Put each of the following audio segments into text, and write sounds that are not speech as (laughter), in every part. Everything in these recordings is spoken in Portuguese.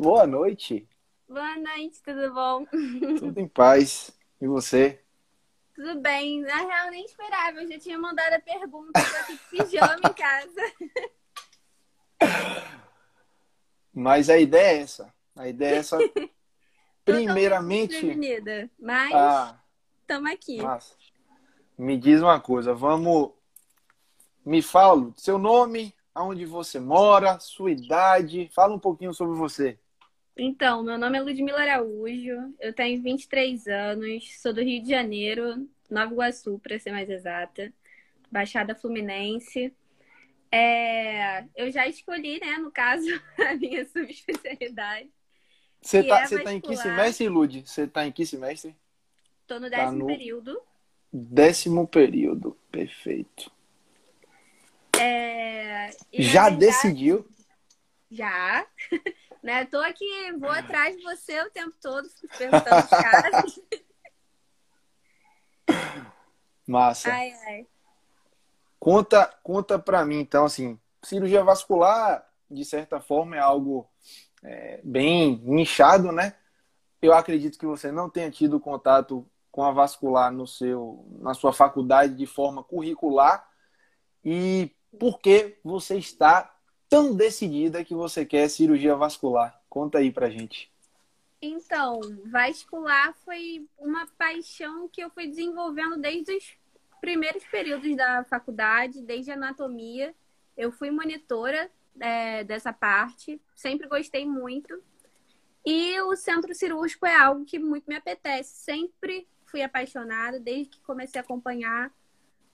Boa noite. Boa noite, tudo bom? (laughs) Tudo em paz. E você? Tudo bem. Na real, nem esperava. Eu já tinha mandado a pergunta. Eu tô aqui de pijama em casa. (laughs) Mas a ideia é essa. A ideia é essa. (laughs) Primeiramente. Desprevenida, Mas Ah, estamos aqui. massa. Me diz uma coisa. Vamos. Me fala seu nome, aonde você mora, sua idade. Fala um pouquinho sobre você. Então, meu nome é Ludmila Araújo. Eu tenho 23 anos. Sou do Rio de Janeiro, Nova Iguaçu, para ser mais exata. Baixada Fluminense. É, Eu já escolhi, né, no caso, (laughs) a minha subespecialidade. Você tá, é você tá em que semestre, Lud? Você tá em que semestre? Tô no Tá décimo no- período. Décimo período. Perfeito. É, Já verdade, decidiu? Já. (laughs) né? Tô aqui, vou atrás de você o tempo todo, perguntando os caras. (laughs) Massa. Ai, ai. Conta, conta para mim, então, assim, cirurgia vascular, de certa forma, é algo é, bem nichado, né? Eu acredito que você não tenha tido contato com a vascular no seu, na sua faculdade de forma curricular. E por que você está tão decidida que você quer cirurgia vascular? Conta aí pra gente. Então, vascular foi uma paixão que eu fui desenvolvendo desde os primeiros períodos da faculdade, desde anatomia. Eu fui monitora é, dessa parte, sempre gostei muito. E o centro cirúrgico é algo que muito me apetece. Sempre fui apaixonada, desde que comecei a acompanhar.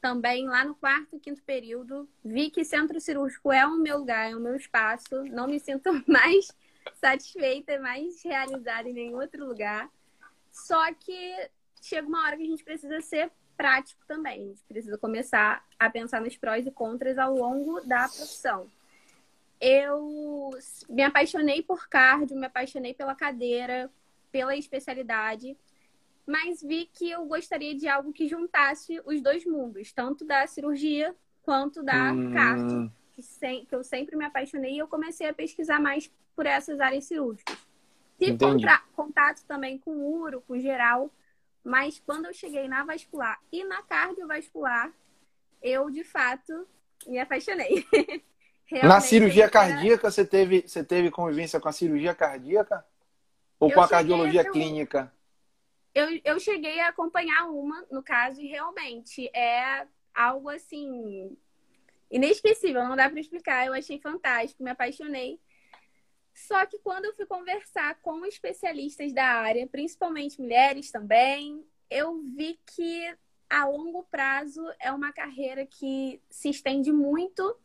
Também lá no quarto e quinto período, vi que centro cirúrgico é o meu lugar, é o meu espaço. Não me sinto (laughs) mais satisfeita, mais realizada em nenhum outro lugar. Só que chega uma hora que a gente precisa ser prático também. A gente precisa começar a pensar nos prós e contras ao longo da profissão. Eu me apaixonei por cardio, me apaixonei pela cadeira, pela especialidade, mas vi que eu gostaria de algo que juntasse os dois mundos, tanto da cirurgia quanto da Hum, que, sem- que eu sempre me apaixonei e eu comecei a pesquisar mais por essas áreas cirúrgicas. Tive contato também com uro, com geral, mas quando eu cheguei na vascular e na cardiovascular, eu de fato me apaixonei. (laughs) Na cirurgia era- cardíaca, você teve, você teve convivência com a cirurgia cardíaca? Ou Eu com a cardiologia a ter clínica? Eu, eu cheguei a acompanhar uma, no caso, e realmente é algo assim inesquecível, não dá para explicar. Eu achei fantástico, me apaixonei. Só que quando eu fui conversar com especialistas da área, principalmente mulheres também, eu vi que a longo prazo é uma carreira que se estende muito.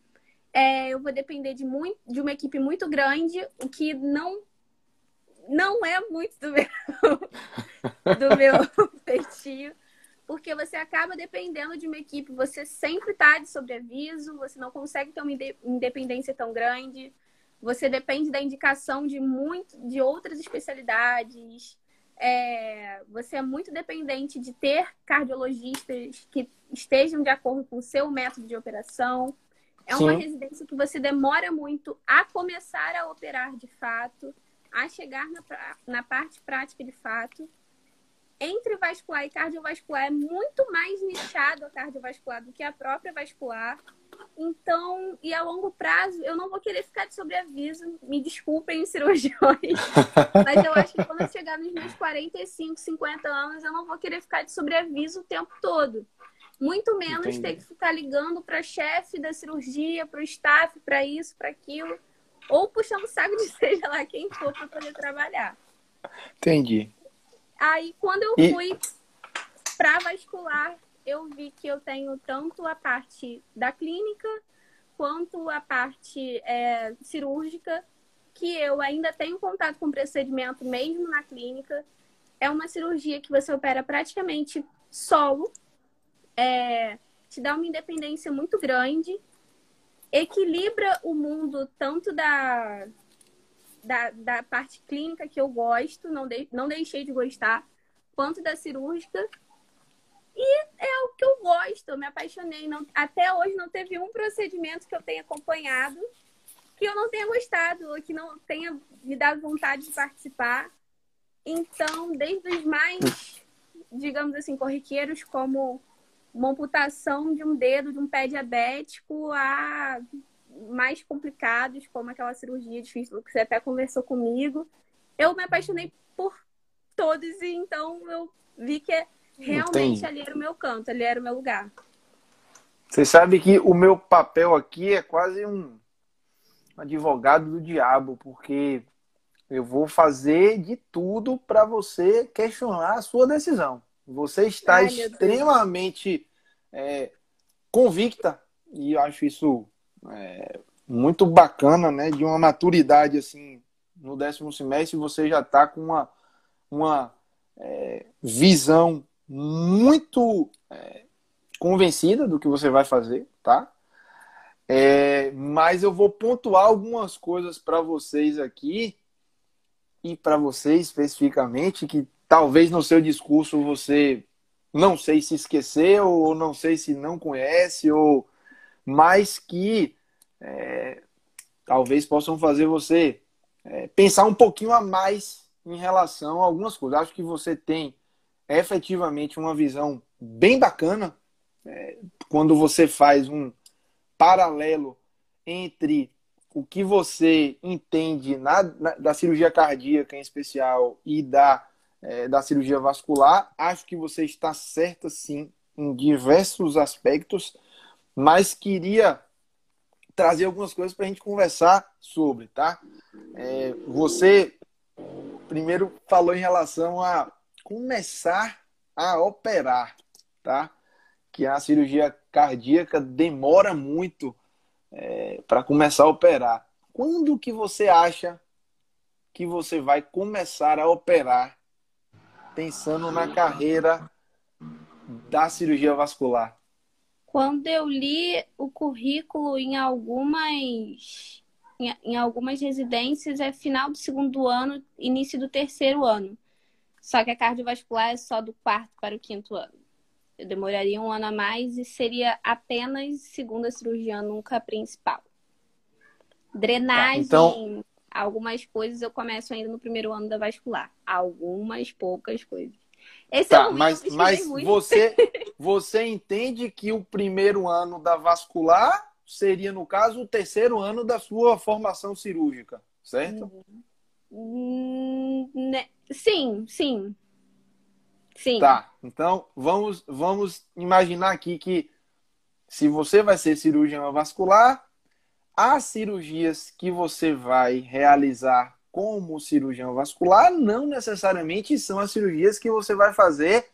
É, eu vou depender de, muito, de uma equipe muito grande, o que não, não é muito do meu, (laughs) do meu (laughs) feitio, porque você acaba dependendo de uma equipe, você sempre está de sobreaviso, você não consegue ter uma inde- independência tão grande, você depende da indicação de muito de outras especialidades. É, você é muito dependente de ter cardiologistas que estejam de acordo com o seu método de operação. É uma Sim. residência que você demora muito a começar a operar de fato, a chegar na, na parte prática de fato. Entre vascular e cardiovascular é muito mais nichado a cardiovascular do que a própria vascular. Então, e a longo prazo, eu não vou querer ficar de sobreaviso. Me desculpem, (laughs) cirurgiões. Mas eu acho que quando eu chegar nos meus 45, 50 anos, eu não vou querer ficar de sobreaviso o tempo todo. Muito menos Entendi. ter que ficar ligando para chefe da cirurgia, para o staff, para isso, para aquilo. Ou puxando o saco de (laughs) seja lá quem for para poder trabalhar. Entendi. Aí, quando eu E- fui para vascular, eu vi que eu tenho tanto a parte da clínica quanto a parte é, cirúrgica, que eu ainda tenho contato com o procedimento mesmo na clínica. É uma cirurgia que você opera praticamente solo, é, te dá uma independência muito grande, equilibra o mundo tanto da, da, da parte clínica que eu gosto, não, de, não deixei de gostar, quanto da cirúrgica. E é o que eu gosto, eu me apaixonei. Não, até hoje não teve um procedimento que eu tenha acompanhado que eu não tenha gostado, ou que não tenha me dado vontade de participar. Então, desde os mais, digamos assim, corriqueiros, como uma amputação de um dedo de um pé diabético, a mais complicados, como aquela cirurgia difícil que você até conversou comigo, eu me apaixonei por todos e então eu vi que realmente Entendi. ali era o meu canto, ali era o meu lugar. Você sabe que o meu papel aqui é quase um advogado do diabo, porque eu vou fazer de tudo para você questionar a sua decisão. Você está Ai, extremamente é, convicta e eu acho isso é, muito bacana, né? De uma maturidade assim no décimo semestre você já está com uma, uma é, visão muito é, convencida do que você vai fazer, tá? É, mas eu vou pontuar algumas coisas para vocês aqui e para você especificamente que talvez no seu discurso você não sei se esqueceu ou não sei se não conhece ou mas que é, talvez possam fazer você é, pensar um pouquinho a mais em relação a algumas coisas. Acho que você tem efetivamente uma visão bem bacana é, quando você faz um paralelo entre o que você entende na, na, da cirurgia cardíaca em especial e da, é, da cirurgia vascular, acho que você está certa sim em diversos aspectos, mas queria trazer algumas coisas para a gente conversar sobre, tá? É, você primeiro falou em relação a começar a operar, tá? que a cirurgia cardíaca demora muito é, para começar a operar. Quando que você acha que você vai começar a operar pensando na carreira da cirurgia vascular? Quando eu li o currículo em algumas em, algumas residências é final do segundo ano, início do terceiro ano. Só que a cardiovascular é só do quarto para o quinto ano. Eu demoraria um ano a mais e seria apenas segunda cirurgia, nunca principal. Drenagem, tá, então... algumas coisas eu começo ainda no primeiro ano da vascular. Algumas poucas coisas. Esse tá, é o mas, mas você, (laughs) você entende que o primeiro ano da vascular seria, no caso, o terceiro ano da sua formação cirúrgica, certo? Hum, né? Sim, sim. Sim. Tá. Então, vamos, vamos imaginar aqui que se você vai ser cirurgião vascular, as cirurgias que você vai realizar como cirurgião vascular não necessariamente são as cirurgias que você vai fazer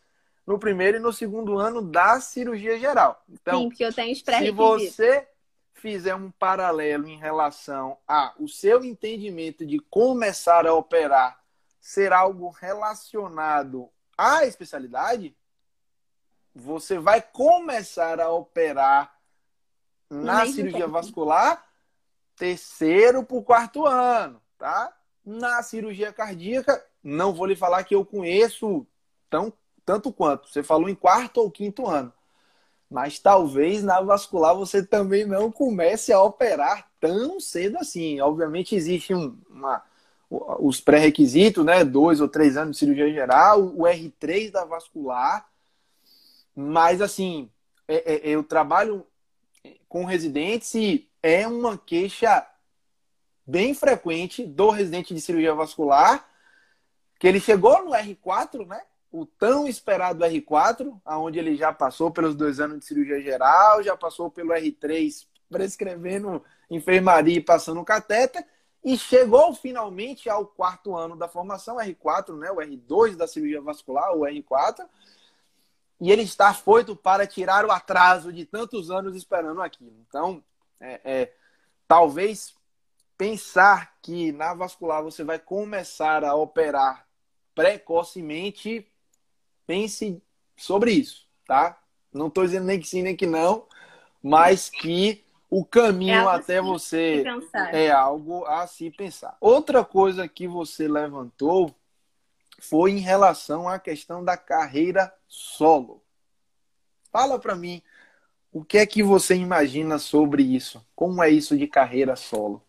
no primeiro e no segundo ano da cirurgia geral. Então, Sim, porque eu tenho Se você fizer um paralelo em relação a o seu entendimento de começar a operar ser algo relacionado a especialidade, você vai começar a operar na cirurgia tempo. vascular terceiro para o quarto ano, tá? Na cirurgia cardíaca, não vou lhe falar que eu conheço tão, tanto quanto. Você falou em quarto ou quinto ano. Mas talvez na vascular você também não comece a operar tão cedo assim. Obviamente existe um, uma, os pré-requisitos, né? Dois ou três anos de cirurgia geral, o R3 da vascular. Mas, assim, é, é, eu trabalho com residentes e é uma queixa bem frequente do residente de cirurgia vascular, que ele chegou no R4, né? O tão esperado R4, aonde ele já passou pelos dois anos de cirurgia geral, já passou pelo R3 prescrevendo enfermaria e passando catéter, e chegou finalmente ao quarto ano da formação, R4, né, o R2 da cirurgia vascular, o R4, e ele está foito para tirar o atraso de tantos anos esperando aquilo. Então, é, é, talvez pensar que na vascular você vai começar a operar precocemente, pense sobre isso, tá? Não estou dizendo nem que sim, nem que não, mas que o caminho é até você é algo a se pensar. Outra coisa que você levantou foi em relação à questão da carreira solo. Fala para mim, o que é que você imagina sobre isso? Como é isso de carreira solo?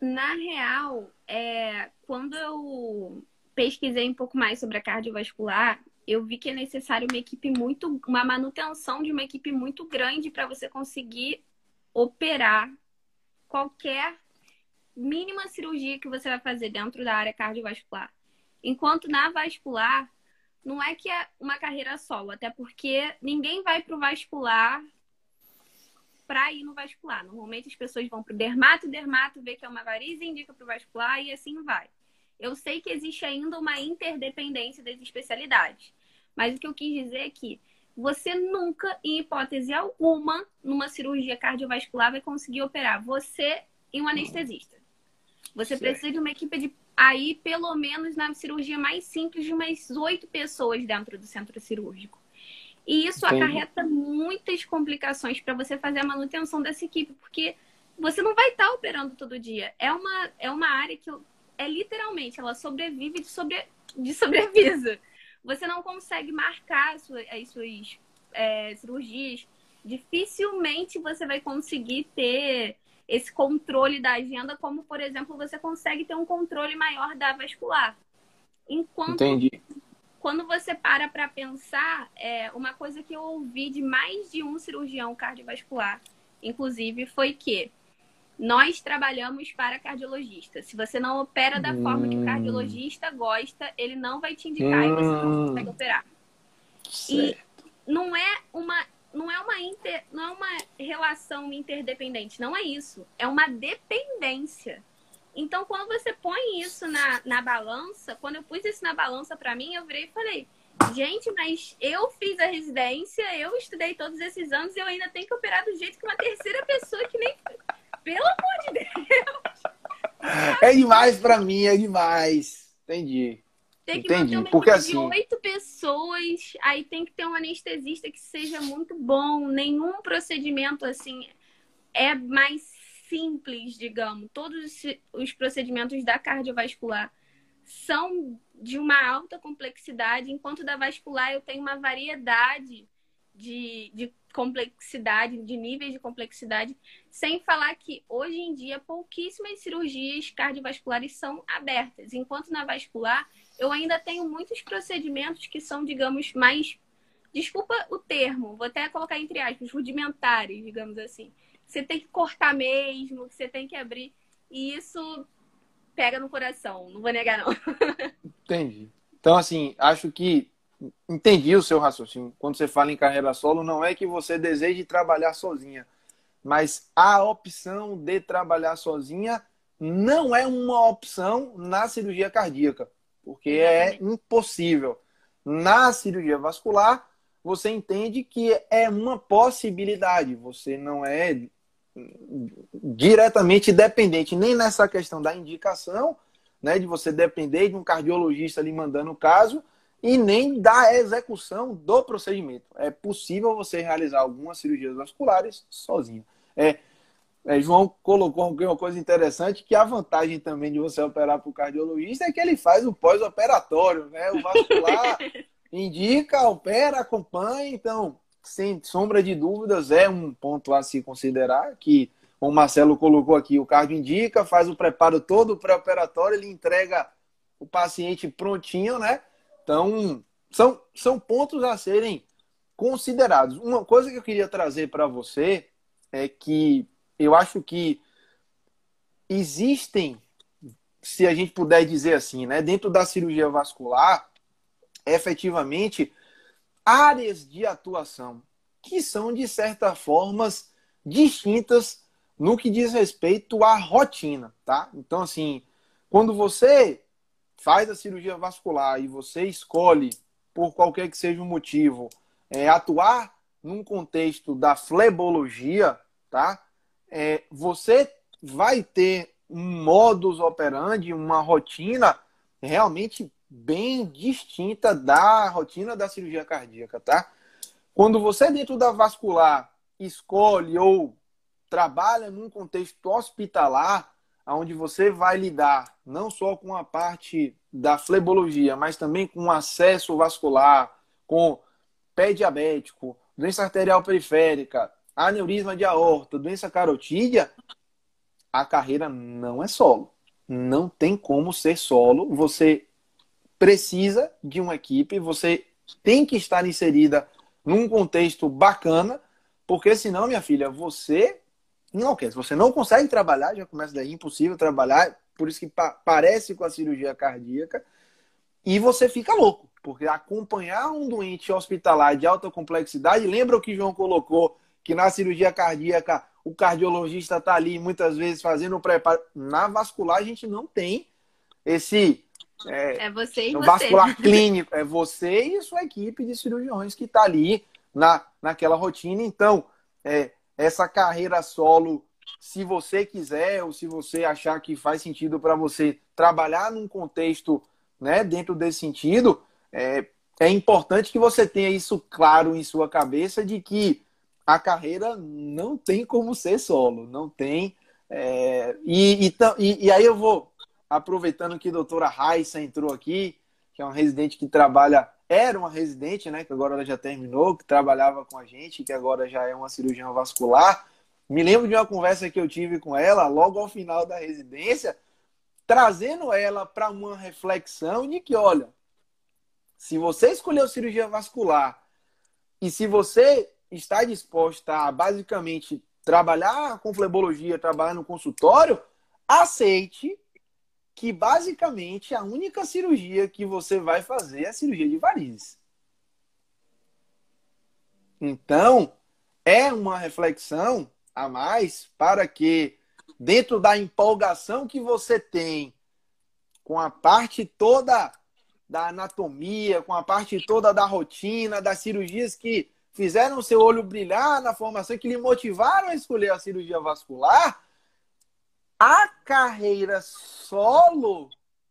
Na real, é, quando eu pesquisei um pouco mais sobre a cardiovascular, eu vi que é necessário uma equipe muito, uma manutenção de uma equipe muito grande para você conseguir operar qualquer mínima cirurgia que você vai fazer dentro da área cardiovascular. Enquanto na vascular, não é que é uma carreira solo, até porque ninguém vai para o vascular para ir no vascular. Normalmente as pessoas vão para o dermato, o dermato vê que é uma variz e indica para o vascular e assim vai. Eu sei que existe ainda uma interdependência das especialidades, mas o que eu quis dizer é que você nunca, em hipótese alguma, numa cirurgia cardiovascular, vai conseguir operar você e um anestesista. Você certo. precisa de uma equipe de aí, pelo menos na cirurgia mais simples, de umas oito pessoas dentro do centro cirúrgico. E isso Entendi. acarreta muitas complicações para você fazer a manutenção dessa equipe, porque você não vai estar tá operando todo dia. É uma, é uma área que é literalmente, ela sobrevive de, sobre, de sobrevisa. Você não consegue marcar as suas, as suas é, cirurgias. Dificilmente você vai conseguir ter esse controle da agenda, como, por exemplo, você consegue ter um controle maior da vascular. Enquanto, Entendi. Quando você para para pensar, é, uma coisa que eu ouvi de mais de um cirurgião cardiovascular, inclusive, foi que nós trabalhamos para cardiologista. Se você não opera da hum. forma que o hum. cardiologista gosta, ele não vai te indicar hum. e você não hum. consegue operar. Certo. E não é uma não é uma inter, não é uma relação interdependente, não é isso. É uma dependência. Então, quando você põe isso na, na balança, quando eu pus isso na balança para mim, eu virei e falei: gente, mas eu fiz a residência, eu estudei todos esses anos e eu ainda tenho que operar do jeito que uma terceira pessoa que nem. Pelo amor de Deus! É demais para mim, é demais. Entendi. Tem que Entendi. manter uma Porque, assim... de oito pessoas, aí tem que ter um anestesista que seja muito bom. Nenhum procedimento assim é mais simples, digamos. Todos os procedimentos da cardiovascular são de uma alta complexidade, enquanto da vascular eu tenho uma variedade de, de complexidade, de níveis de complexidade, sem falar que hoje em dia pouquíssimas cirurgias cardiovasculares são abertas, enquanto na vascular eu ainda tenho muitos procedimentos que são, digamos, mais. Desculpa o termo, vou até colocar entre aspas, rudimentares, digamos assim. Você tem que cortar mesmo, você tem que abrir. E isso pega no coração, não vou negar, não. (laughs) Entendi. Então, assim, acho que entendi o seu raciocínio. Quando você fala em carreira solo, não é que você deseje trabalhar sozinha, mas a opção de trabalhar sozinha não é uma opção na cirurgia cardíaca porque é impossível. Na cirurgia vascular, você entende que é uma possibilidade, você não é diretamente dependente nem nessa questão da indicação, né, de você depender de um cardiologista ali mandando o caso, e nem da execução do procedimento. É possível você realizar algumas cirurgias vasculares sozinho. É, é, João colocou uma coisa interessante, que a vantagem também de você operar para o cardiologista é que ele faz o pós-operatório, né? O vascular (laughs) indica, opera, acompanha, então, sem sombra de dúvidas, é um ponto a se considerar, que o Marcelo colocou aqui, o cardio indica, faz o preparo todo pré-operatório, ele entrega o paciente prontinho, né? Então, são, são pontos a serem considerados. Uma coisa que eu queria trazer para você é que eu acho que existem, se a gente puder dizer assim, né, dentro da cirurgia vascular, efetivamente, áreas de atuação que são, de certa forma, distintas no que diz respeito à rotina, tá? Então, assim, quando você faz a cirurgia vascular e você escolhe, por qualquer que seja o motivo, é, atuar num contexto da flebologia, tá? É, você vai ter um modus operandi, uma rotina realmente bem distinta da rotina da cirurgia cardíaca, tá? Quando você dentro da vascular escolhe ou trabalha num contexto hospitalar, onde você vai lidar não só com a parte da flebologia, mas também com acesso vascular, com pé diabético, doença arterial periférica, aneurisma de aorta, doença carotídea, a carreira não é solo. Não tem como ser solo. Você precisa de uma equipe, você tem que estar inserida num contexto bacana, porque senão, minha filha, você enlouquece. Você não consegue trabalhar, já começa daí, impossível trabalhar, por isso que pa parece com a cirurgia cardíaca, e você fica louco, porque acompanhar um doente hospitalar de alta complexidade, lembra o que João colocou, que na cirurgia cardíaca o cardiologista está ali muitas vezes fazendo o preparo. Na vascular a gente não tem esse é, é você e vascular você. clínico. É você e sua equipe de cirurgiões que está ali na, naquela rotina. Então, é, essa carreira solo, se você quiser ou se você achar que faz sentido para você trabalhar num contexto né, dentro desse sentido, é, é importante que você tenha isso claro em sua cabeça de que a carreira não tem como ser solo, não tem. É, e, e, e, aí eu vou, aproveitando que a doutora Raissa entrou aqui, que é uma residente que trabalha, era uma residente, né, que agora ela já terminou, que trabalhava com a gente, que agora já é uma cirurgiã vascular. Me lembro de uma conversa que eu tive com ela logo ao final da residência, trazendo ela para uma reflexão de que, olha, se você escolheu cirurgia vascular e se você está disposta a basicamente trabalhar com flebologia, trabalhar no consultório, aceite que basicamente a única cirurgia que você vai fazer é a cirurgia de varizes. Então, é uma reflexão a mais para que, dentro da empolgação que você tem com a parte toda da anatomia, com a parte toda da rotina, das cirurgias que fizeram seu olho brilhar na formação, que lhe motivaram a escolher a cirurgia vascular, a carreira solo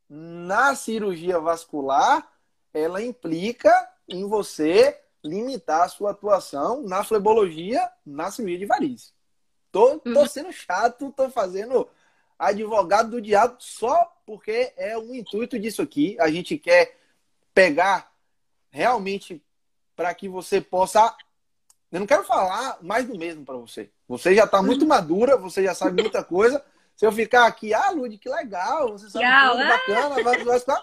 na cirurgia vascular, ela implica em você limitar a sua atuação na flebologia, na cirurgia de varizes. Tô, tô uhum. sendo chato, tô fazendo advogado do diabo só porque é o intuito disso aqui. A gente quer pegar realmente para que você possa. Eu não quero falar mais do mesmo para você. Você já está muito madura, você já sabe muita coisa. Se eu ficar aqui, ah, Lud, que legal, você sabe legal, tudo, bacana, vai, vai, vai,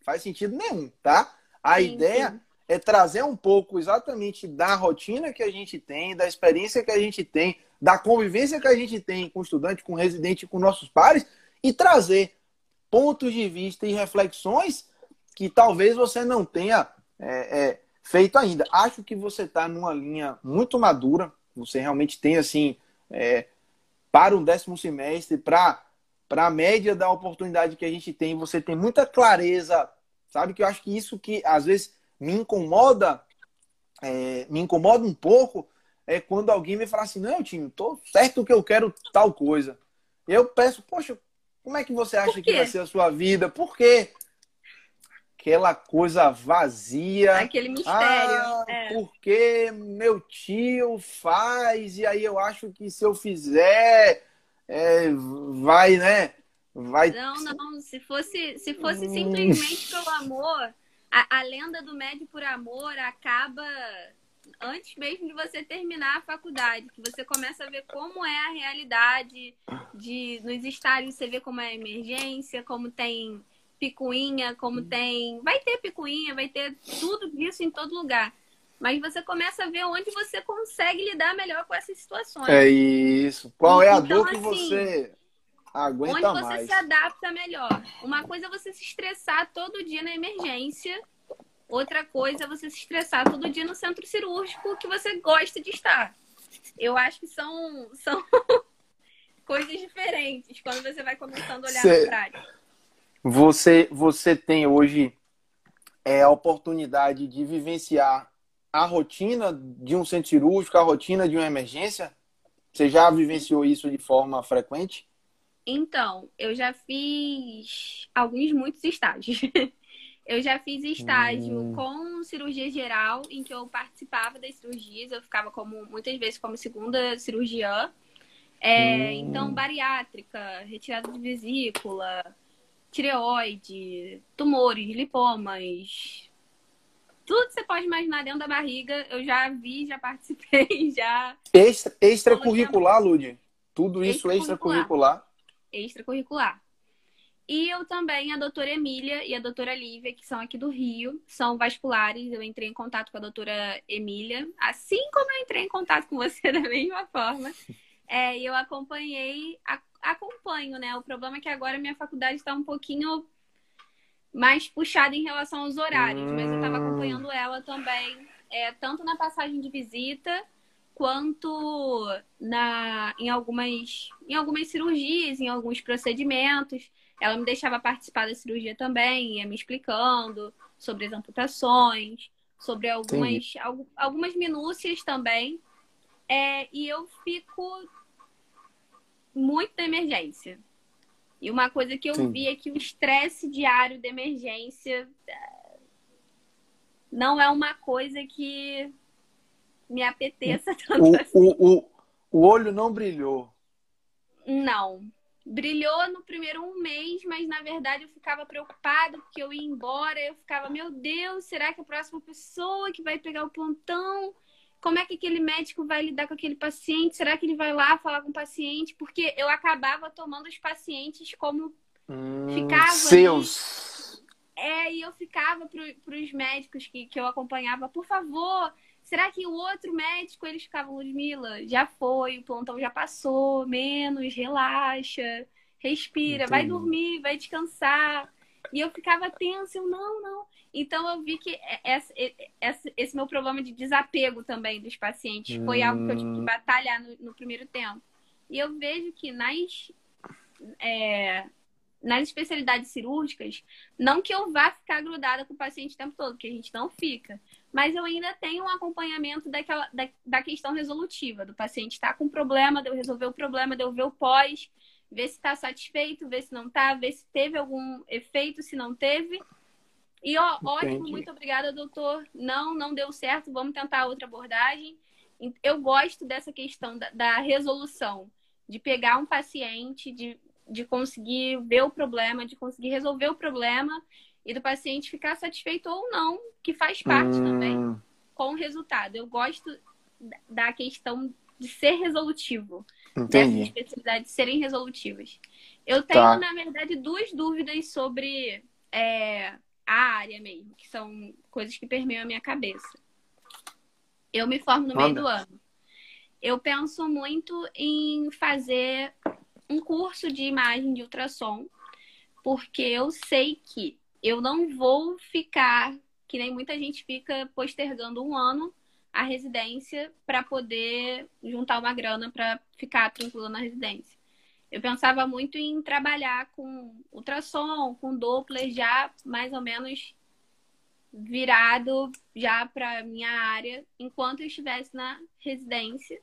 faz sentido nenhum, tá? A sim, ideia sim. é trazer um pouco exatamente da rotina que a gente tem, da experiência que a gente tem, da convivência que a gente tem com estudante, com residente, com nossos pares, e trazer pontos de vista e reflexões que talvez você não tenha é, é, feito ainda. Acho que você está numa linha muito madura. Você realmente tem, assim, é, para um décimo semestre, para a média da oportunidade que a gente tem, você tem muita clareza, sabe? Que eu acho que isso que às vezes me incomoda, é, me incomoda um pouco, é quando alguém me fala assim, não, time, tô certo que eu quero tal coisa. Eu peço, poxa, como é que você acha que vai ser a sua vida? Por quê? Aquela coisa vazia. Aquele mistério. Ah, é. Porque meu tio faz, e aí eu acho que se eu fizer, é, vai, né? Vai... Não, não. Se fosse, se fosse simplesmente pelo amor, a, a lenda do médio por amor acaba antes mesmo de você terminar a faculdade, que você começa a ver como é a realidade de nos estádios, você vê como é a emergência, como tem picuinha, como uhum. tem. Vai ter picuinha, vai ter tudo isso em todo lugar. Mas você começa a ver onde você consegue lidar melhor com essas situações. É isso. Qual é a então, dor que assim, você aguenta onde você se adapta melhor. Uma coisa é você se estressar todo dia na emergência. Outra coisa é você se estressar todo dia no centro cirúrgico que você gosta de estar. Eu acho que são, (laughs) são coisas diferentes quando você vai começando a olhar Cê... para prática. Você, você tem hoje é, a oportunidade de vivenciar a rotina de um centro cirúrgico, a rotina de uma emergência? Você já vivenciou isso de forma frequente? Então, eu já fiz alguns, muitos estágios. (laughs) eu já fiz estágio hum. com cirurgia geral, em que eu participava das cirurgias, eu ficava como muitas vezes como segunda cirurgiã. É, hum. Então, bariátrica, retirada de vesícula, tireoide, tumores, lipomas, tudo que você pode imaginar dentro da barriga, eu já vi, já participei, (laughs) já. Extra, extracurricular, Lud? Tudo isso extracurricular? extracurricular. E eu também, a doutora Emília e a doutora Lívia, que são aqui do Rio, são vasculares. Eu entrei em contato com a doutora Emília, assim como eu entrei em contato com você (laughs) da mesma forma. É, eu acompanhei, a, acompanho, né? O problema é que agora minha faculdade está um pouquinho mais puxada em relação aos horários, hum. mas eu estava acompanhando ela também, é, tanto na passagem de visita quanto na, em, algumas, em algumas cirurgias, em alguns procedimentos. Ela me deixava participar da cirurgia também, ia me explicando sobre as amputações, sobre algumas, algumas minúcias também. É, e eu fico muito na emergência. E uma coisa que eu Sim. vi é que o estresse diário de emergência é, não é uma coisa que me apeteça tanto o, (laughs) assim. O, o, o olho não brilhou. Não. Brilhou no primeiro um mês, mas na verdade eu ficava preocupada porque eu ia embora. Eu ficava, meu Deus, será que a próxima pessoa que vai pegar o plantão como é que aquele médico vai lidar com aquele paciente? Será que ele vai lá falar com o paciente? Porque eu acabava tomando os pacientes como hum, ficava. Seus. Ali. É, e eu ficava para os médicos que, que eu acompanhava, por favor, será que o outro médico eles ficavam, Ludmilla? Já foi, o plantão já passou, menos, relaxa, respira, Entendi. vai dormir, vai descansar. E eu ficava tensa, eu não, não. Então eu vi que esse, esse, esse meu problema de desapego também dos pacientes hum. foi algo que eu tive que hum. batalhar no, no primeiro tempo. E eu vejo que nas, é, nas especialidades cirúrgicas, não que eu vá ficar grudada com o paciente o tempo todo, porque a gente não fica. Mas eu ainda tenho um acompanhamento daquela, da, da questão resolutiva, do paciente estar tá com problema, de eu resolver o problema, de eu ver o pós, ver se está satisfeito, ver se não está, ver se teve algum efeito, se não teve. E ó, ótimo, muito obrigada, doutor. Não, não deu certo, vamos tentar outra abordagem. Eu gosto dessa questão da, da resolução, de pegar um paciente, de, de conseguir ver o problema, de conseguir resolver o problema e do paciente ficar satisfeito ou não, que faz parte hum. também com o resultado. Eu gosto da questão de ser resolutivo, Entendi. dessas especialidades serem resolutivas. Eu tenho, tá. na verdade, duas dúvidas sobre é, a área mesmo, que são coisas que permeiam a minha cabeça. Eu me formo no meio do ano. Eu penso muito em fazer um curso de imagem de ultrassom, porque eu sei que eu não vou ficar, que nem muita gente fica postergando um ano a residência para poder juntar uma grana para ficar tranquila na residência. Eu pensava muito em trabalhar com ultrassom, com Doppler já mais ou menos virado já para minha área enquanto eu estivesse na residência.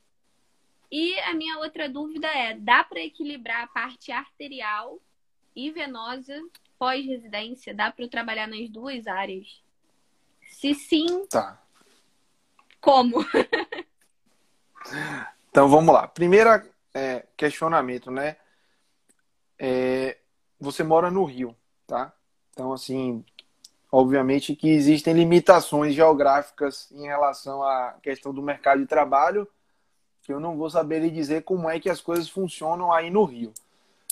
E a minha outra dúvida é: dá para equilibrar a parte arterial e venosa pós-residência? Dá para eu trabalhar nas duas áreas? Se sim, tá. Como? então vamos lá. Primeiro é, questionamento, né? É, você mora no Rio, tá? Então, assim, obviamente que existem limitações geográficas em relação à questão do mercado de trabalho, que eu não vou saber lhe dizer como é que as coisas funcionam aí no Rio.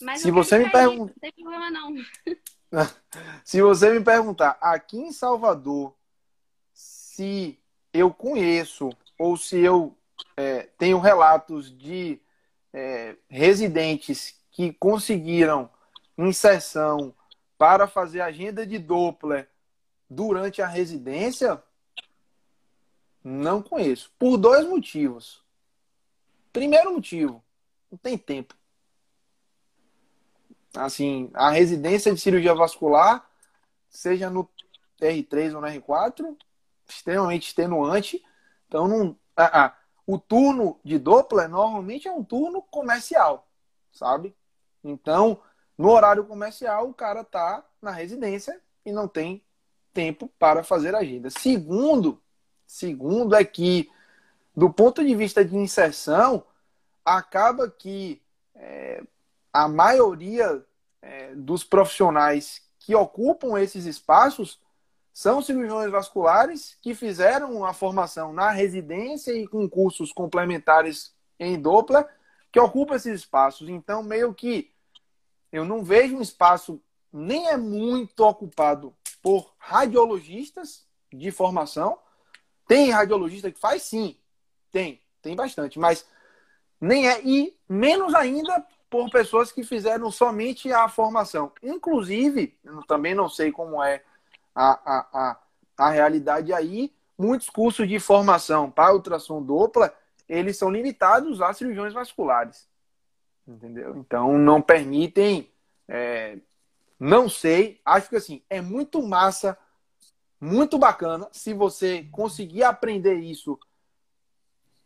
Mas se você me perguntar, não tem problema não. (laughs) se você me perguntar aqui em Salvador se eu conheço ou se eu é, tenho relatos de é, residentes que conseguiram inserção para fazer agenda de Doppler durante a residência, não conheço. Por dois motivos. Primeiro motivo, não tem tempo. Assim, a residência de cirurgia vascular, seja no R3 ou no R4, extremamente extenuante. Então, não, ah, ah, o turno de Doppler normalmente é um turno comercial, sabe? Então, no horário comercial, o cara tá na residência e não tem tempo para fazer agenda. Segundo, segundo é que, do ponto de vista de inserção, acaba que é, a maioria é, dos profissionais que ocupam esses espaços são cirurgiões vasculares que fizeram a formação na residência e com cursos complementares em Doppler que ocupam esses espaços. Então, meio que eu não vejo um espaço nem é muito ocupado por radiologistas de formação. Tem radiologista que faz, sim, tem, tem bastante, mas nem é e menos ainda por pessoas que fizeram somente a formação. Inclusive, também não sei como é a, a, a, a realidade aí, muitos cursos de formação para ultrassom dupla, eles são limitados a cirurgiões vasculares. Entendeu? Então, não permitem. É, não sei. Acho que assim, é muito massa, muito bacana se você conseguir aprender isso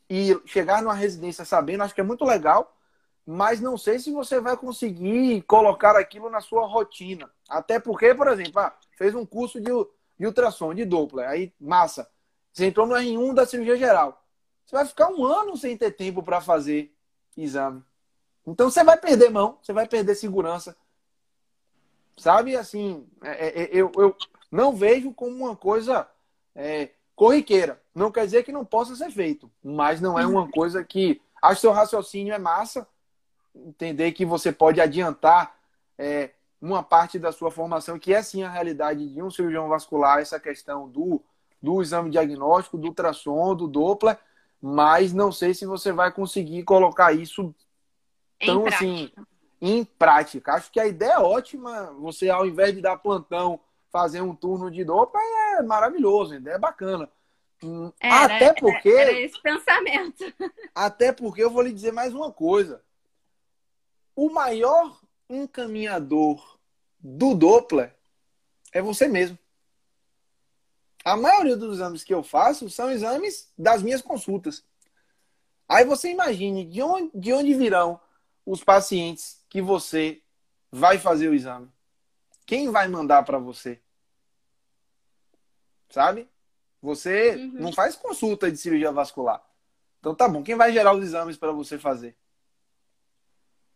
e chegar numa residência sabendo, acho que é muito legal, mas não sei se você vai conseguir colocar aquilo na sua rotina. Até porque, por exemplo, ah, fez um curso de, de ultrassom, de dupla, aí massa. Você entrou no R1 da cirurgia geral. Você vai ficar um ano sem ter tempo para fazer exame. Então você vai perder mão, você vai perder segurança. Sabe, assim, é, é, é, eu, eu não vejo como uma coisa é, corriqueira. Não quer dizer que não possa ser feito, mas não é uma coisa que. Acho que seu raciocínio é massa, entender que você pode adiantar é, uma parte da sua formação, que é sim a realidade de um cirurgião vascular, essa questão do, do exame diagnóstico, do ultrassom, do Doppler, mas não sei se você vai conseguir colocar isso tão em assim em prática. Acho que a ideia é ótima. Você, ao invés de dar plantão, fazer um turno de Doppler é maravilhoso, a ideia é bacana. Hum, era, até porque. Era esse pensamento. (laughs) Até porque eu vou lhe dizer mais uma coisa. O maior encaminhador do Doppler é você mesmo. A maioria dos exames que eu faço são exames das minhas consultas. Aí você imagine de onde, de onde virão os pacientes que você vai fazer o exame. Quem vai mandar para você? Sabe? Você uhum. não faz consulta de cirurgia vascular. Então tá bom, quem vai gerar os exames para você fazer?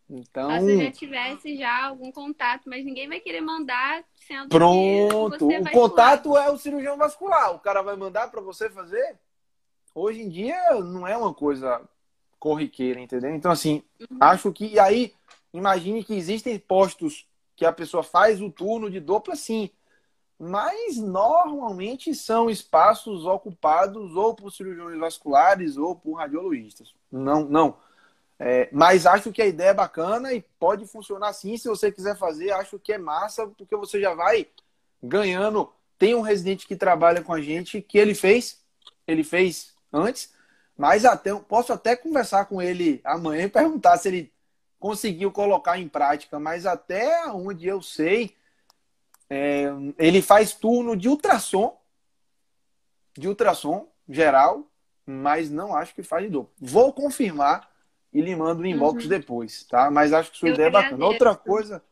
Então. Se já tivesse já algum contato, mas ninguém vai querer mandar sendo Pronto. o contato é o cirurgião vascular. O cara vai mandar para você fazer. Hoje em dia não é uma coisa corriqueira, entendeu? Então, assim, uhum. acho que. E aí, imagine que existem postos que a pessoa faz o turno de dupla, sim. Mas normalmente são espaços ocupados ou por cirurgiões vasculares ou por radiologistas. Não, não. É, mas acho que a ideia é bacana e pode funcionar sim. Se você quiser fazer, acho que é massa, porque você já vai ganhando. Tem um residente que trabalha com a gente que ele fez, ele fez antes, mas até posso até conversar com ele amanhã e perguntar se ele conseguiu colocar em prática. Mas até onde eu sei, é, ele faz turno de ultrassom, de ultrassom geral, mas não acho que faz de dor. Vou confirmar e lhe mando um inbox uhum. depois, tá? Mas acho que sua eu ideia é bacana. Outra coisa.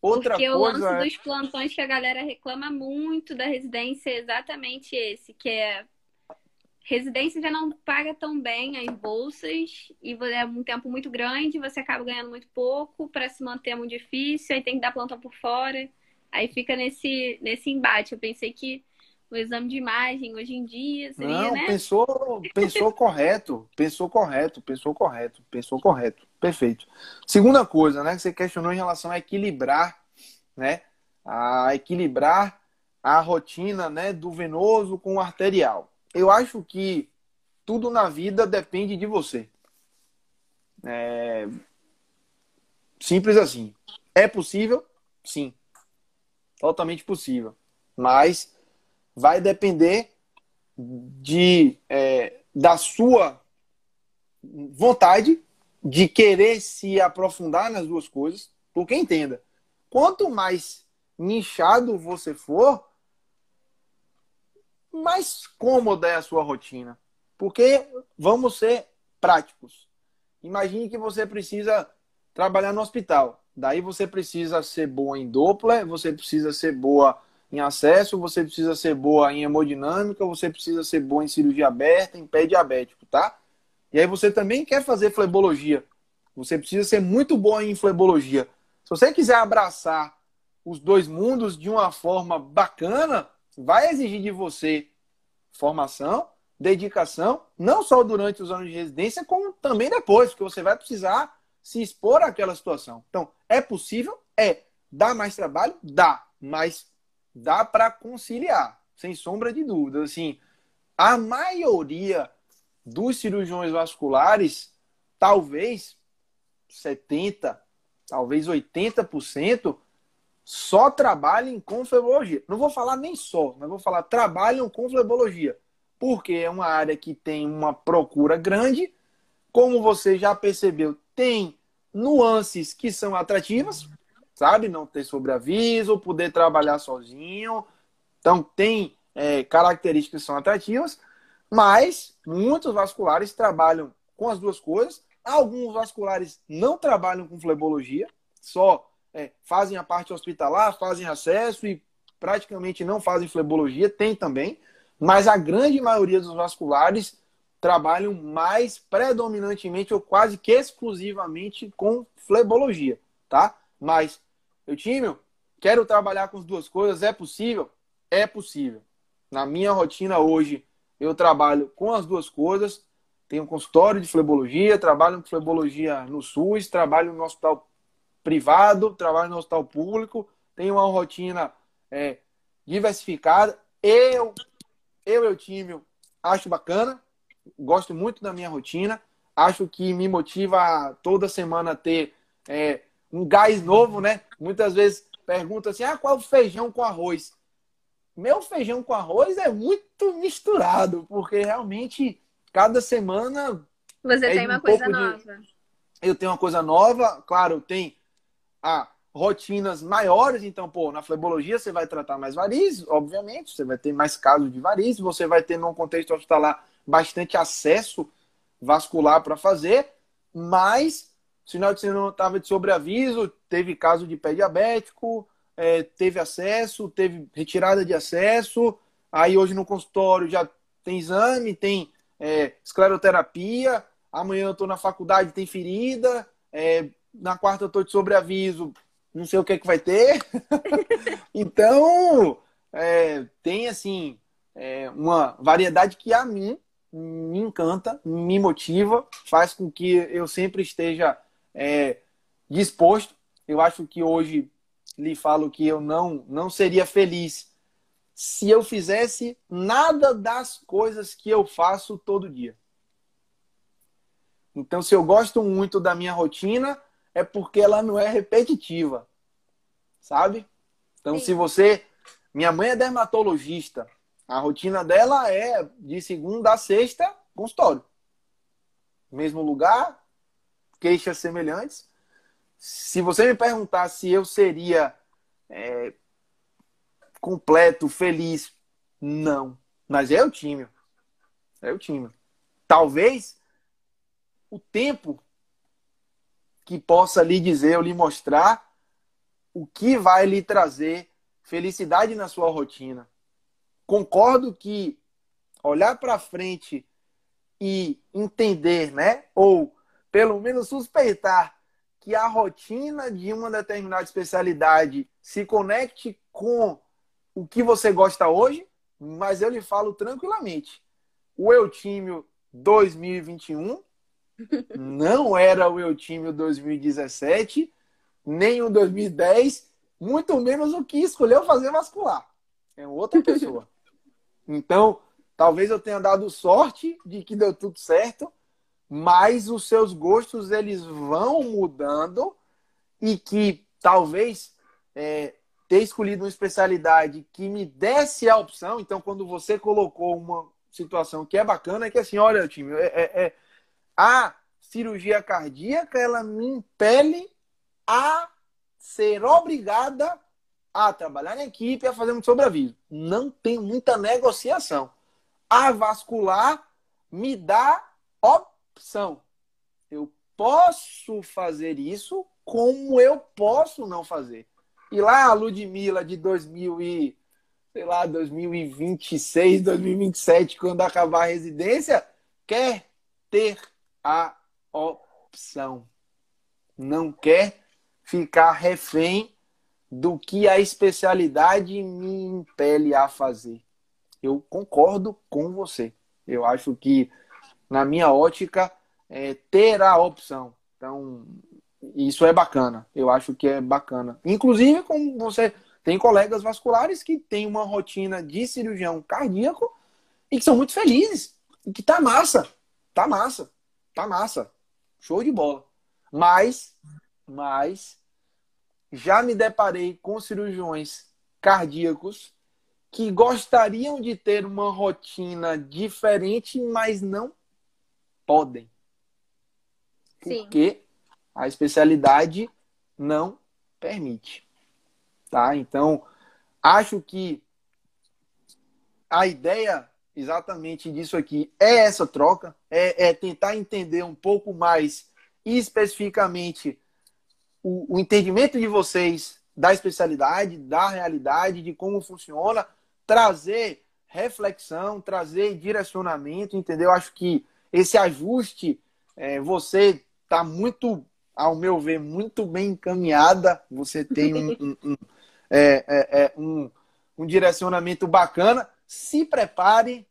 Outra Porque coisa o lance é... dos plantões que a galera reclama muito da residência é exatamente esse, que é residência já não paga tão bem as bolsas e é um tempo muito grande, você acaba ganhando muito pouco, para se manter é muito difícil, aí tem que dar plantão por fora. Aí fica nesse, nesse embate. Eu pensei que o exame de imagem hoje em dia seria, Não, né? pensou, pensou (laughs) correto, pensou correto, pensou correto, pensou correto. Perfeito. Segunda coisa, né, que você questionou em relação a equilibrar, né, a equilibrar a rotina, né, do venoso com o arterial. Eu acho que tudo na vida depende de você. É... Simples assim. É possível? Sim. Totalmente possível. Mas vai depender de, é, da sua vontade de querer se aprofundar nas duas coisas, porque entenda, quanto mais nichado você for, mais cômoda é a sua rotina. Porque vamos ser práticos. Imagine que você precisa trabalhar no hospital. Daí você precisa ser boa em Doppler, você precisa ser boa em acesso, você precisa ser boa em hemodinâmica, você precisa ser boa em cirurgia aberta, em pé diabético, tá? E aí você também quer fazer flebologia. Você precisa ser muito boa em flebologia. Se você quiser abraçar os dois mundos de uma forma bacana, vai exigir de você formação, dedicação, não só durante os anos de residência, como também depois, porque você vai precisar se expor àquela situação. Então, É possível? É. Dá mais trabalho? Dá. Mas dá para conciliar, sem sombra de dúvida. Assim, a maioria dos cirurgiões vasculares, talvez 70, talvez 80%, só trabalhem com flebologia. Não vou falar nem só, mas vou falar trabalham com flebologia, porque é uma área que tem uma procura grande. Como você já percebeu, tem nuances que são atrativas, sabe? Não ter sobreaviso, poder trabalhar sozinho. Então, tem é, características que são atrativas, mas muitos vasculares trabalham com as duas coisas. Alguns vasculares não trabalham com flebologia, só é, fazem a parte hospitalar, fazem acesso e praticamente não fazem flebologia, tem também, mas a grande maioria dos vasculares trabalham mais predominantemente ou quase que exclusivamente com flebologia, tá? Mas, eu time, quero trabalhar com as duas coisas, é possível? É possível. Na minha rotina hoje, eu trabalho com as duas coisas, tenho um consultório de flebologia, trabalho com flebologia no SUS, trabalho no hospital privado, trabalho no hospital público, tenho uma rotina é, diversificada. Eu, eu e o time acho bacana, gosto muito da minha rotina, acho que me motiva toda semana ter é, um gás novo, né? Muitas vezes pergunta assim, ah, qual o feijão com arroz? Meu feijão com arroz é muito misturado, porque realmente cada semana. Você é tem uma um coisa nova. De... Eu tenho uma coisa nova, claro, tem a rotinas maiores, então, pô, na flebologia você vai tratar mais varizes, obviamente, você vai ter mais casos de varizes, você vai ter num contexto hospitalar bastante acesso vascular para fazer, mas sinal de você não estava de sobreaviso, teve caso de pé diabético, é, teve acesso, teve retirada de acesso, aí hoje no consultório já tem exame, tem é, escleroterapia, amanhã eu estou na faculdade, tem ferida, é, na quarta eu estou de sobreaviso, não sei o que, é que vai ter. (laughs) então, é, tem assim, é, uma variedade que a mim me encanta, me motiva, faz com que eu sempre esteja é, disposto. Eu acho que hoje lhe falo que eu não, não seria feliz se eu fizesse nada das coisas que eu faço todo dia. Então, se eu gosto muito da minha rotina, é porque ela não é repetitiva, sabe? Então, Sim. se você. Minha mãe é dermatologista. A rotina dela é de segunda a sexta, consultório. Mesmo lugar, queixas semelhantes. Se você me perguntar se eu seria é, completo, feliz, não. Mas é o time. É o time. Talvez o tempo que possa lhe dizer ou lhe mostrar o que vai lhe trazer felicidade na sua rotina. Concordo que olhar para frente e entender, né, ou pelo menos suspeitar que a rotina de uma determinada especialidade se conecte com o que você gosta hoje, mas eu lhe falo tranquilamente. O Eutímio 2021 (laughs) não era o time 2017, nem o 2010, muito menos o que escolheu fazer vascular. É outra pessoa. (laughs) Então, talvez eu tenha dado sorte de que deu tudo certo, mas os seus gostos eles vão mudando e que talvez é, ter escolhido uma especialidade que me desse a opção. Então, quando você colocou uma situação que é bacana, é que assim, olha, time, é, é, é a cirurgia cardíaca ela me impele a ser obrigada a trabalhar em equipe, a fazer muito sobreaviso. Não tem muita negociação. A vascular me dá opção. Eu posso fazer isso como eu posso não fazer. E lá a Ludmilla de 2000 e sei lá, 2026, 2027, quando acabar a residência, quer ter a opção. Não quer ficar refém do que a especialidade me impele a fazer. Eu concordo com você. Eu acho que, na minha ótica, é ter a opção. Então, isso é bacana. Eu acho que é bacana. Inclusive, como você tem colegas vasculares que têm uma rotina de cirurgião cardíaco e que são muito felizes. E que tá massa. Tá massa. Tá massa. Show de bola. Mas, mas, já me deparei com cirurgiões cardíacos que gostariam de ter uma rotina diferente, mas não podem. Sim. Porque a especialidade não permite. Tá? Então, acho que a ideia exatamente disso aqui é essa troca, é, é tentar entender um pouco mais especificamente o, o entendimento de vocês da especialidade, da realidade, de como funciona, trazer reflexão, trazer direcionamento, entendeu? Acho que esse ajuste, é, você está muito, ao meu ver, muito bem encaminhada. Você tem um, (laughs) um, um, é, é, é, um, um direcionamento bacana. Se prepare,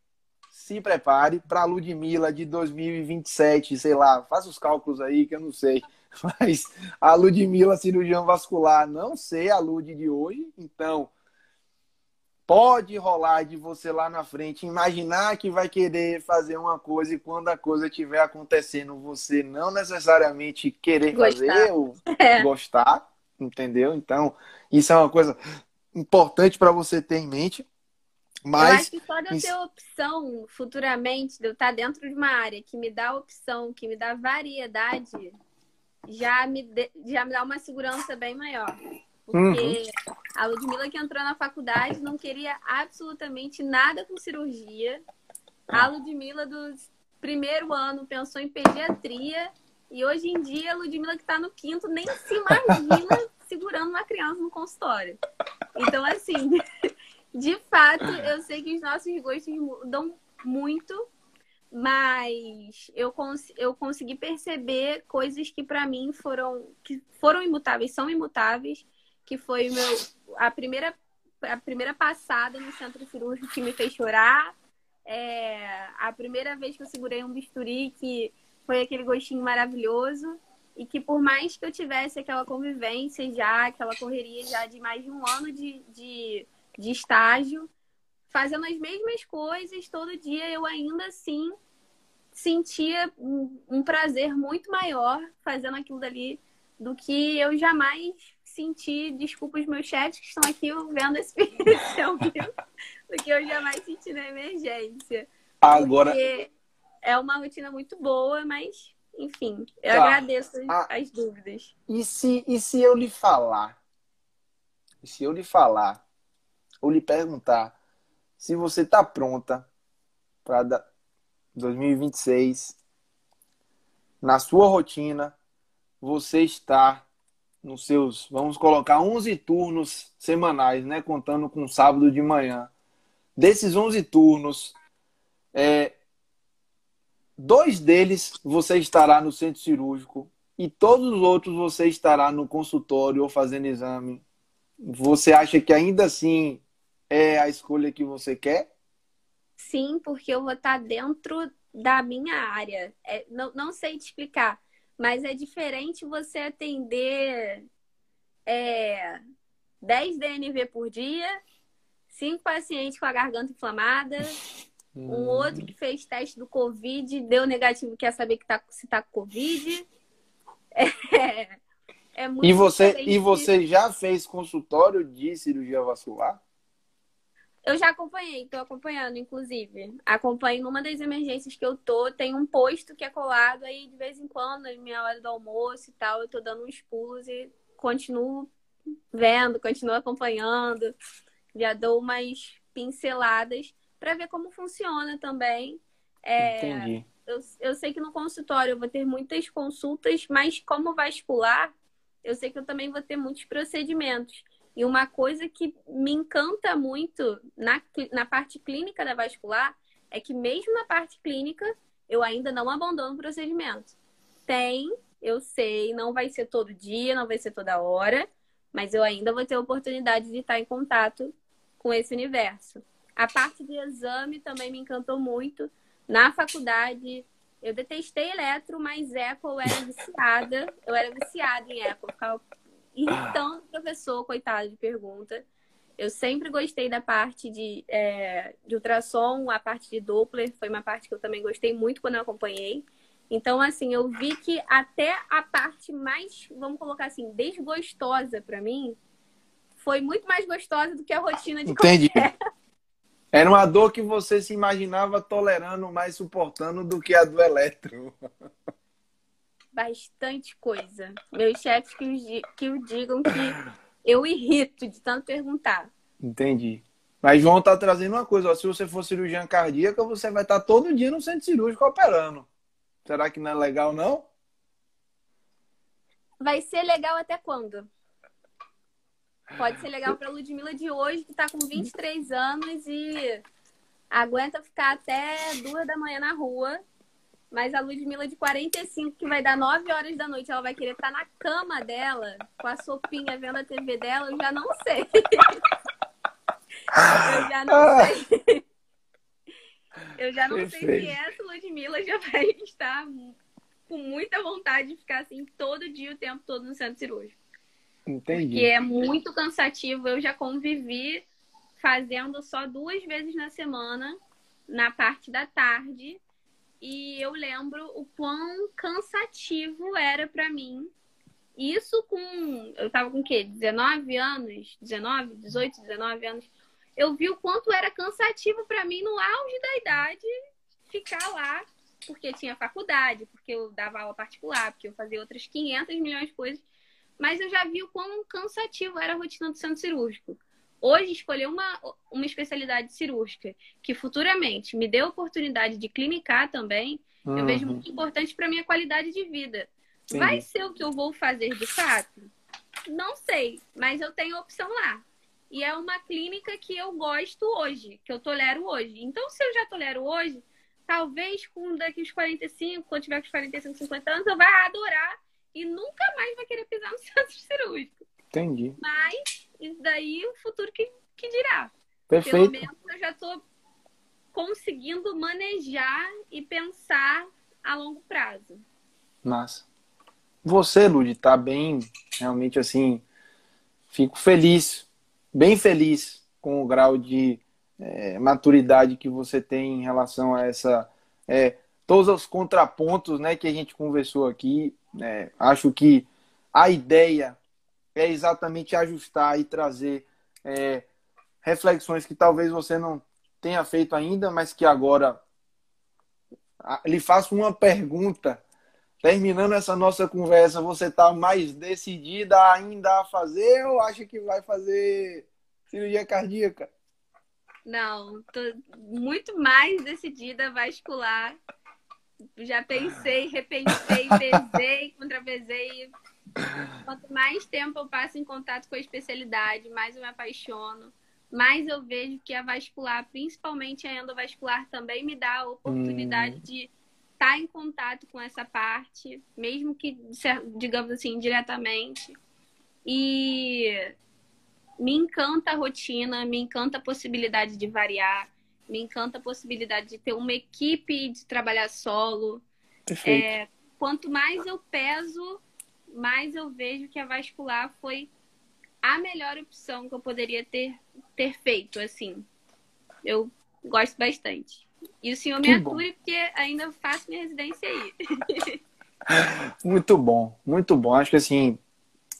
se prepare para a Ludmilla de 2027, sei lá, faça os cálculos aí que eu não sei. (laughs) Mas a Ludmilla, cirurgião vascular, não sei a Lud de hoje, então pode rolar de você lá na frente imaginar que vai querer fazer uma coisa e quando a coisa estiver acontecendo, você não necessariamente querer gostar. fazer ou (laughs) é. gostar, entendeu? Então, isso é uma coisa importante para você ter em mente. Mas... Eu acho que só de eu ter opção futuramente, de eu estar dentro de uma área que me dá opção, que me dá variedade, já me, de, já me dá uma segurança bem maior. Porque uhum. A Ludmilla que entrou na faculdade não queria absolutamente nada com cirurgia. A Ludmilla do primeiro ano pensou em pediatria. E hoje em dia, a Ludmilla que está no quinto nem se imagina (laughs) segurando uma criança no consultório. Então, assim, (laughs) de fato, eu sei que os nossos gostos mudam muito mas eu, cons eu consegui perceber coisas que para mim foram que foram imutáveis, são imutáveis, que foi meu a primeira a primeira passada no centro cirúrgico que me fez chorar, é, a primeira vez que eu segurei um bisturi que foi aquele gostinho maravilhoso e que por mais que eu tivesse aquela convivência já, aquela correria já de mais de um ano de, de, de estágio, fazendo as mesmas coisas todo dia, eu ainda assim sentia um, um prazer muito maior fazendo aquilo dali do que eu jamais senti, desculpa os meus chefes que estão aqui vendo esse (laughs) vídeo, do que eu jamais senti na emergência. Agora. Porque é uma rotina muito boa, mas, enfim, eu tá. agradeço ah, as dúvidas. E se, e se eu lhe falar? E se eu lhe falar, ou lhe perguntar, se você está pronta para 2026, na sua rotina, você está nos seus, vamos colocar 11 turnos semanais, né, contando com sábado de manhã. Desses 11 turnos, é, dois deles você estará no centro cirúrgico e todos os outros você estará no consultório ou fazendo exame. Você acha que ainda assim é a escolha que você quer? Sim, porque eu vou estar dentro da minha área. É, não, não sei te explicar, mas é diferente você atender é, 10 DNV por dia, cinco pacientes com a garganta inflamada, um hum. outro que fez teste do Covid, deu negativo, quer saber que tá, se tá com Covid. É, é muito e você E você já fez consultório de cirurgia vascular? Eu já acompanhei, tô acompanhando, inclusive. Acompanho numa das emergências que eu tô, tem um posto que é colado aí de vez em quando, na minha hora do almoço e tal, eu tô dando uns pulos e continuo vendo, continuo acompanhando. Já dou umas pinceladas para ver como funciona também. É, Entendi. Eu, eu sei que no consultório eu vou ter muitas consultas, mas como vascular, eu sei que eu também vou ter muitos procedimentos. E uma coisa que me encanta muito na, na parte clínica da vascular é que, mesmo na parte clínica, eu ainda não abandono o procedimento. Tem, eu sei, não vai ser todo dia, não vai ser toda hora, mas eu ainda vou ter a oportunidade de estar em contato com esse universo. A parte de exame também me encantou muito. Na faculdade, Eu detestei eletro, mas eco eu era viciada. Eu era viciada em eco. Eu ficava irritando o professor, coitado de pergunta. Eu sempre gostei da parte de, é, de ultrassom, a parte de Doppler foi uma parte que eu também gostei muito quando eu acompanhei. Então, assim, eu vi que até a parte mais, vamos colocar assim, desgostosa para mim, foi muito mais gostosa do que a rotina de Entendi. Qualquer. Era uma dor que você se imaginava tolerando, mais suportando do que a do eletro. Bastante coisa. Meus chefes que, que o digam que eu irrito de tanto perguntar. Entendi. Mas João tá trazendo uma coisa, ó, se você for cirurgião cardíaca, você vai estar todo dia no centro cirúrgico operando. Será que não é legal, não? Vai ser legal até quando? Pode ser legal para Ludmilla de hoje, que está com 23 anos e aguenta ficar até duas da manhã na rua. Mas a Ludmilla de 45, que vai dar 9 horas da noite, ela vai querer estar tá na cama dela, com a sopinha vendo a TV dela, eu já não sei. (laughs) eu já não sei. Eu já não Perfeito. sei se essa Ludmilla já vai estar com muita vontade de ficar assim todo dia, o tempo todo no centro cirúrgico. Entendi. Porque é muito cansativo. Eu já convivi fazendo só duas vezes na semana, na parte da tarde. E eu lembro o quão cansativo era para mim. Isso com. Eu tava com o quê? 19 anos? 19, 18, 19 anos. Eu vi o quanto era cansativo para mim no auge da idade ficar lá, porque tinha faculdade, porque eu dava aula particular, porque eu fazia outras 500 milhões de coisas mas eu já vi o quão cansativo era a rotina do centro cirúrgico. Hoje, escolher uma, uma especialidade cirúrgica que futuramente me dê a oportunidade de clinicar também, uhum. eu vejo muito importante para minha qualidade de vida. Sim. Vai ser o que eu vou fazer de fato? Não sei, mas eu tenho opção lá. E é uma clínica que eu gosto hoje, que eu tolero hoje. Então, se eu já tolero hoje, talvez com daqui uns 45, quando tiver com os 45, 50 anos, eu vá adorar e nunca mais vai querer pisar no (laughs) centro cirúrgico. Entendi. Mas isso daí o futuro que, que dirá. Perfeito. Pelo menos eu já estou conseguindo manejar e pensar a longo prazo. Massa. Você, Lud, tá bem, realmente assim, fico feliz, bem feliz com o grau de é, maturidade que você tem em relação a essa, é, todos os contrapontos, né, que a gente conversou aqui. É, acho que a ideia é exatamente ajustar e trazer é, reflexões que talvez você não tenha feito ainda, mas que agora lhe faço uma pergunta. Terminando essa nossa conversa, você está mais decidida ainda a fazer ou acha que vai fazer cirurgia cardíaca? Não, tô muito mais decidida a vascular já pensei, repensei, (laughs) pesei, contrapesei. Quanto mais tempo eu passo em contato com a especialidade, mais eu me apaixono, mais eu vejo que a vascular, principalmente a endovascular, também me dá a oportunidade hum. de estar em contato com essa parte, mesmo que, digamos assim, diretamente. E me encanta a rotina, me encanta a possibilidade de variar me encanta a possibilidade de ter uma equipe de trabalhar solo. É, quanto mais eu peso, mais eu vejo que a vascular foi a melhor opção que eu poderia ter, ter feito, assim. Eu gosto bastante. E o senhor me ature, porque ainda faço minha residência aí. (laughs) muito bom, muito bom. Acho que assim,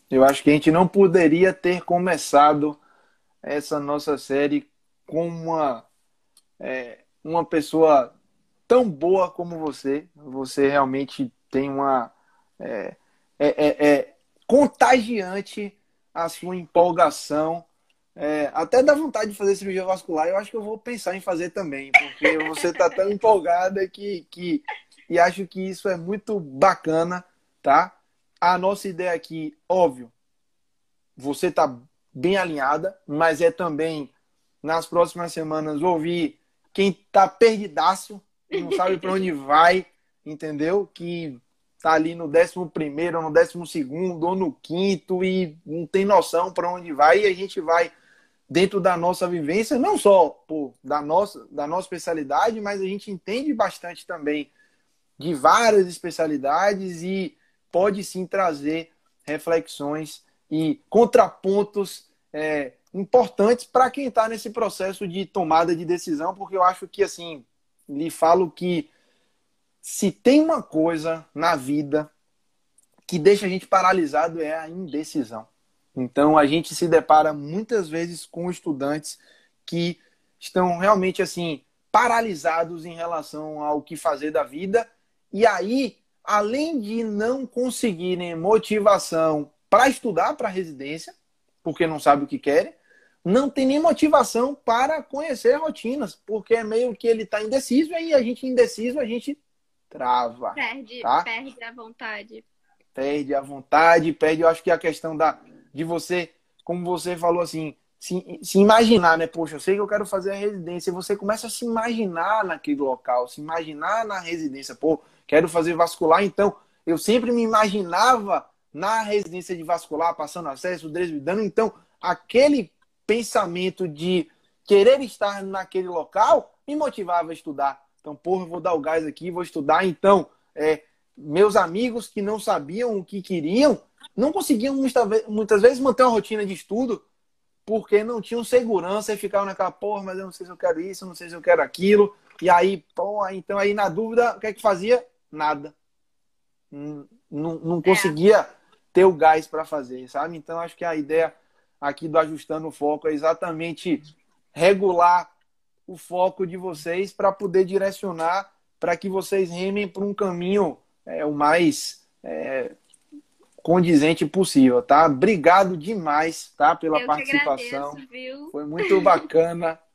eu acho que a gente não poderia ter começado essa nossa série com uma é, uma pessoa tão boa como você. Você realmente tem uma. É, é, é, é contagiante a sua empolgação. É, até dá vontade de fazer cirurgia vascular. Eu acho que eu vou pensar em fazer também, porque você está tão empolgada que, que. E acho que isso é muito bacana, tá? A nossa ideia aqui, óbvio, você está bem alinhada, mas é também nas próximas semanas ouvir quem tá perdidaço, não sabe para onde vai, entendeu? Que tá ali no 11 primeiro, no 12 segundo ou no quinto e não tem noção para onde vai e a gente vai dentro da nossa vivência, não só pô, da nossa da nossa especialidade, mas a gente entende bastante também de várias especialidades e pode sim trazer reflexões e contrapontos é, importantes para quem está nesse processo de tomada de decisão, porque eu acho que, assim, lhe falo que se tem uma coisa na vida que deixa a gente paralisado é a indecisão. Então, a gente se depara muitas vezes com estudantes que estão realmente, assim, paralisados em relação ao que fazer da vida. E aí, além de não conseguirem motivação para estudar para residência, porque não sabe o que querem, não tem nem motivação para conhecer rotinas, porque é meio que ele está indeciso, e aí a gente indeciso, a gente trava. Perde, tá? perde a vontade. Perde a vontade, perde, eu acho que a questão da, de você, como você falou assim, se, se imaginar, né? Poxa, eu sei que eu quero fazer a residência, e você começa a se imaginar naquele local, se imaginar na residência, pô, quero fazer vascular, então eu sempre me imaginava na residência de vascular, passando acesso, desvidando. Então, aquele pensamento de querer estar naquele local me motivava a estudar. Então, porra, vou dar o gás aqui, vou estudar. Então, é, meus amigos que não sabiam o que queriam, não conseguiam muitas vezes manter uma rotina de estudo, porque não tinham segurança e ficavam naquela, porra, mas eu não sei se eu quero isso, não sei se eu quero aquilo. E aí, pô, então aí na dúvida, o que é que fazia? nada. Não, não, conseguia é. ter o gás para fazer, sabe? Então, acho que a ideia aqui do Ajustando o Foco é exatamente regular o foco de vocês para poder direcionar para que vocês remem por um caminho é, o mais é, condizente possível, tá? Obrigado demais, tá? Pela Eu participação. Agradeço, Foi muito bacana. (laughs)